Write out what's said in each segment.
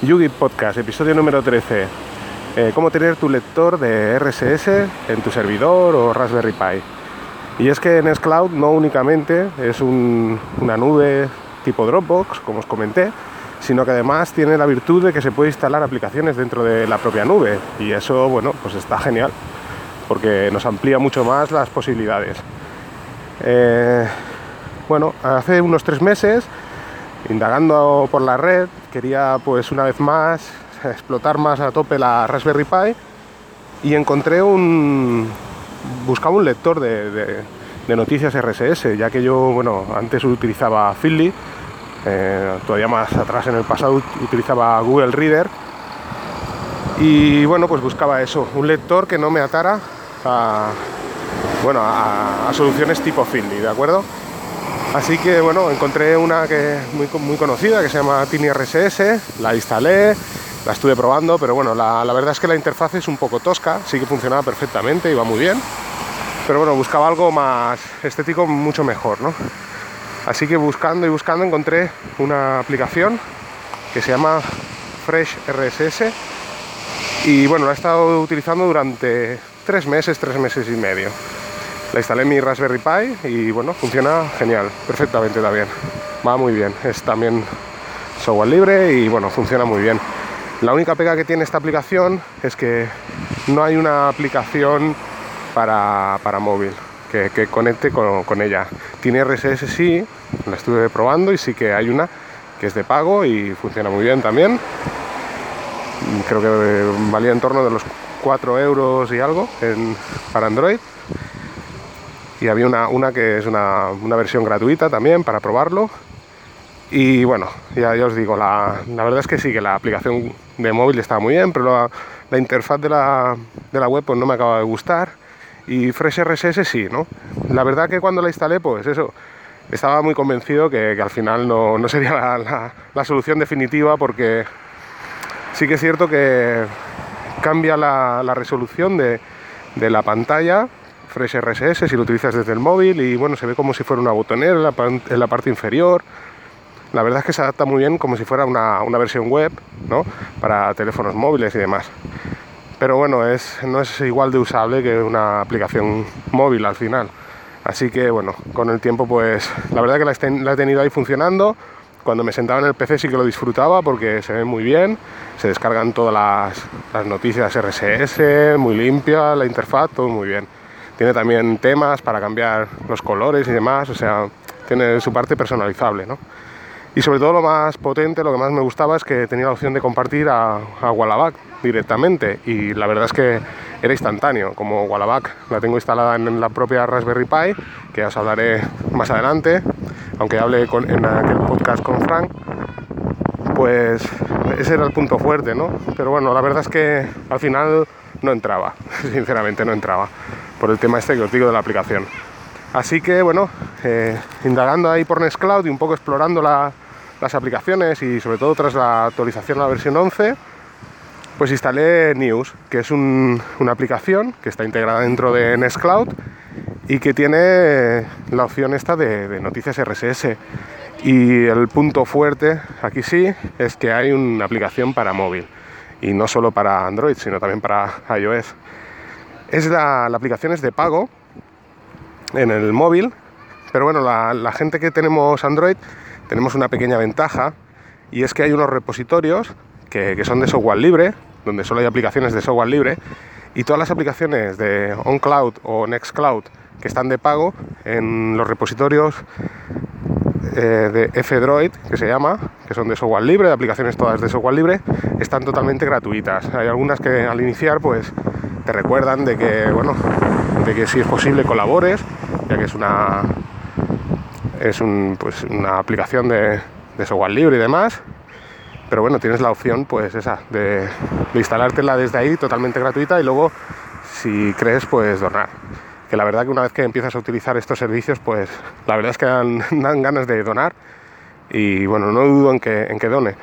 Yugi Podcast, episodio número 13. Eh, cómo tener tu lector de RSS en tu servidor o Raspberry Pi. Y es que Nextcloud no únicamente es una nube tipo Dropbox, como os comenté, sino que además tiene la virtud de que se puede instalar aplicaciones dentro de la propia nube. Y eso, bueno, pues está genial, porque nos amplía mucho más las posibilidades. Eh, bueno, hace unos tres meses, indagando por la red, quería pues una vez más explotar más a tope la Raspberry Pi y encontré un... buscaba un lector de, noticias RSS, ya que yo, bueno, antes utilizaba Feedly, eh, todavía más atrás en el pasado utilizaba Google Reader y bueno, pues buscaba eso, un lector que no me atara a, bueno, a, soluciones tipo Feedly, ¿de acuerdo? Así que bueno, encontré una que muy, muy conocida que se llama Tiny RSS, la instalé, la estuve probando, pero bueno, la, verdad es que la interfaz es un poco tosca, sí que funcionaba perfectamente, iba muy bien, pero bueno, buscaba algo más estético, mucho mejor, ¿no? Así que buscando y buscando encontré una aplicación que se llama Fresh RSS y bueno, la he estado utilizando durante tres meses, tres meses y medio. La instalé en mi Raspberry Pi y bueno, funciona genial, perfectamente también. Va muy bien, es también software libre y bueno, funciona muy bien. La única pega que tiene esta aplicación es que no hay una aplicación para, móvil que, conecte con, ella. Tiene RSS sí, la estuve probando y sí que hay una que es de pago y funciona muy bien también. Creo que valía en torno de los 4 euros y algo para Android. Y había una, que es una, una versión gratuita también para probarlo y bueno, ya, os digo, la, verdad es que sí, que la aplicación de móvil está muy bien, pero la, interfaz de la, web pues no me acaba de gustar. Y Fresh RSS sí, ¿no? La verdad que cuando la instalé, pues eso, estaba muy convencido que, al final no, sería la, solución definitiva porque sí que es cierto que cambia la, resolución de, la pantalla Fresh RSS si lo utilizas desde el móvil y bueno, se ve como si fuera una botonera en la parte inferior la verdad es que se adapta muy bien como si fuera una, versión web, ¿no? Para teléfonos móviles y demás. Pero bueno, es, no es igual de usable que una aplicación móvil al final. Así que bueno, con el tiempo pues la verdad que la, he tenido ahí funcionando. Cuando me sentaba en el PC sí que lo disfrutaba porque se ve muy bien, se descargan todas las, las noticias RSS, muy limpia, la interfaz, todo muy bien. Tiene también temas para cambiar los colores y demás, o sea, tiene su parte personalizable, ¿no? Y sobre todo lo más potente, lo que más me gustaba es que tenía la opción de compartir a, a Wallaback directamente y la verdad es que era instantáneo, como Wallaback la tengo instalada en la propia Raspberry Pi, que os hablaré más adelante, aunque hable con, en aquel podcast con Frank, pues ese era el punto fuerte, ¿no? Pero bueno, la verdad es que al final no entraba, sinceramente no entraba, por el tema este que os digo de la aplicación. Así que bueno, eh, indagando ahí por Nextcloud y un poco explorando la, las aplicaciones y sobre todo tras la actualización a la versión 11, pues instalé News, que es una aplicación que está integrada dentro de Nextcloud y que tiene la opción esta de, noticias RSS. Y el punto fuerte aquí sí es que hay una aplicación para móvil y no solo para Android, sino también para iOS. Es la, aplicación es de pago en el móvil, pero bueno, la gente que tenemos Android tenemos una pequeña ventaja y es que hay unos repositorios que, son de software libre, donde solo hay aplicaciones de software libre, y todas las aplicaciones de OnCloud o NextCloud que están de pago en los repositorios eh, de F-Droid, que se llama, que son de software libre, de aplicaciones todas de software libre, están totalmente gratuitas. Hay algunas que al iniciar pues te recuerdan de que, bueno, de que si es posible colabores, ya que es una, es pues, una aplicación de, software libre y demás. Pero bueno, tienes la opción, pues esa, de, instalártela desde ahí totalmente gratuita y luego, si crees, pues donar. Que la verdad que una vez que empiezas a utilizar estos servicios, pues la verdad es que dan, ganas de donar y bueno, no dudo en que, en que done.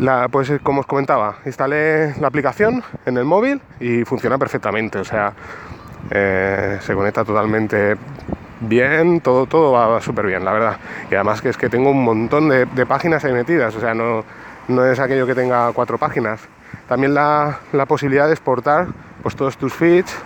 La, pues como os comentaba, instalé la aplicación en el móvil y funciona perfectamente, o sea, eh, se conecta totalmente bien, todo, todo va súper bien, la verdad. Y además que es que tengo un montón de, páginas ahí metidas, o sea, no, no es aquello que tenga cuatro páginas. También la, posibilidad de exportar pues, todos tus feeds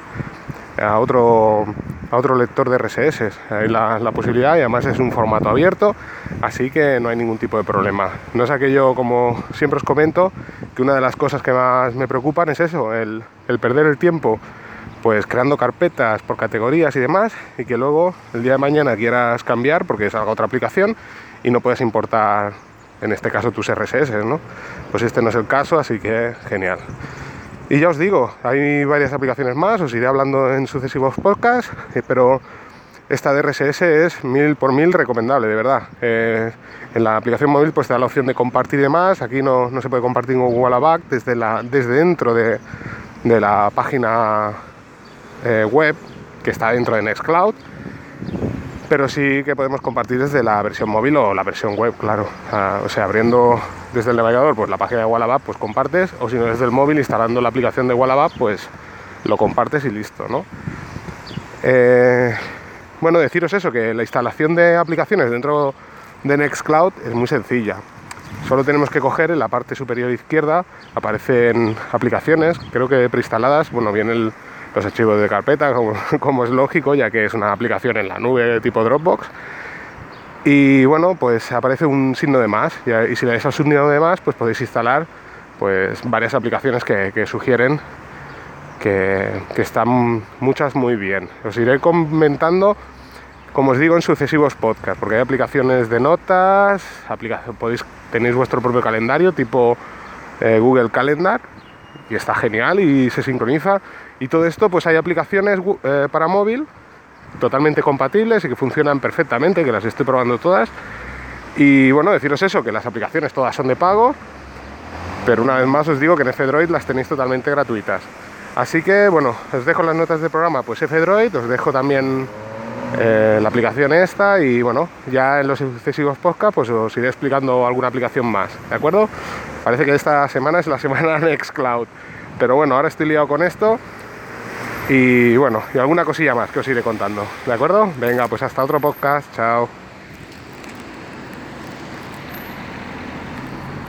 a otro, a otro lector de RSS. Hay la, la, posibilidad y además es un formato abierto, así que no hay ningún tipo de problema. No es aquello, como siempre os comento, que una de las cosas que más me preocupan es eso, el, el perder el tiempo pues creando carpetas por categorías y demás y que luego el día de mañana quieras cambiar porque salga otra aplicación y no puedes importar en este caso tus RSS, ¿no? Pues este no es el caso, así que genial. Y ya os digo, hay varias aplicaciones más, os iré hablando en sucesivos podcasts, eh, pero esta de RSS es mil por mil recomendable, de verdad. Eh, en la aplicación móvil pues te da la opción de compartir y demás, aquí no, se puede compartir con Wallaback desde, la, desde dentro de, de la página eh, web que está dentro de Nextcloud, pero sí que podemos compartir desde la versión móvil o la versión web, claro. Ah, o sea, abriendo desde el navegador pues la página de Wallabap, pues compartes, o si no desde el móvil instalando la aplicación de Wallabap, pues lo compartes y listo, ¿no? Eh, bueno, deciros eso, que la instalación de aplicaciones dentro de Nextcloud es muy sencilla. Solo tenemos que coger en la parte superior izquierda, aparecen aplicaciones, creo que preinstaladas, bueno, viene el, los archivos de carpeta, como, es lógico, ya que es una aplicación en la nube tipo Dropbox. Y bueno, pues aparece un signo de más, y, si le dais al signo de más, pues podéis instalar pues varias aplicaciones que, sugieren que, están muchas muy bien. Os iré comentando, como os digo, en sucesivos podcasts, porque hay aplicaciones de notas, podéis, tenéis vuestro propio calendario tipo eh, Google Calendar, y está genial y se sincroniza. Y todo esto, pues hay aplicaciones eh, para móvil totalmente compatibles y que funcionan perfectamente, que las estoy probando todas. Y bueno, deciros eso, que las aplicaciones todas son de pago, pero una vez más os digo que en F-Droid las tenéis totalmente gratuitas. Así que bueno, os dejo las notas del programa, pues F-Droid, os dejo también eh, la aplicación esta y bueno, ya en los sucesivos podcasts pues os iré explicando alguna aplicación más, ¿de acuerdo? Parece que esta semana es la semana Nextcloud, pero bueno, ahora estoy liado con esto y bueno, y alguna cosilla más que os iré contando, ¿de acuerdo? Venga, pues hasta otro podcast, chao.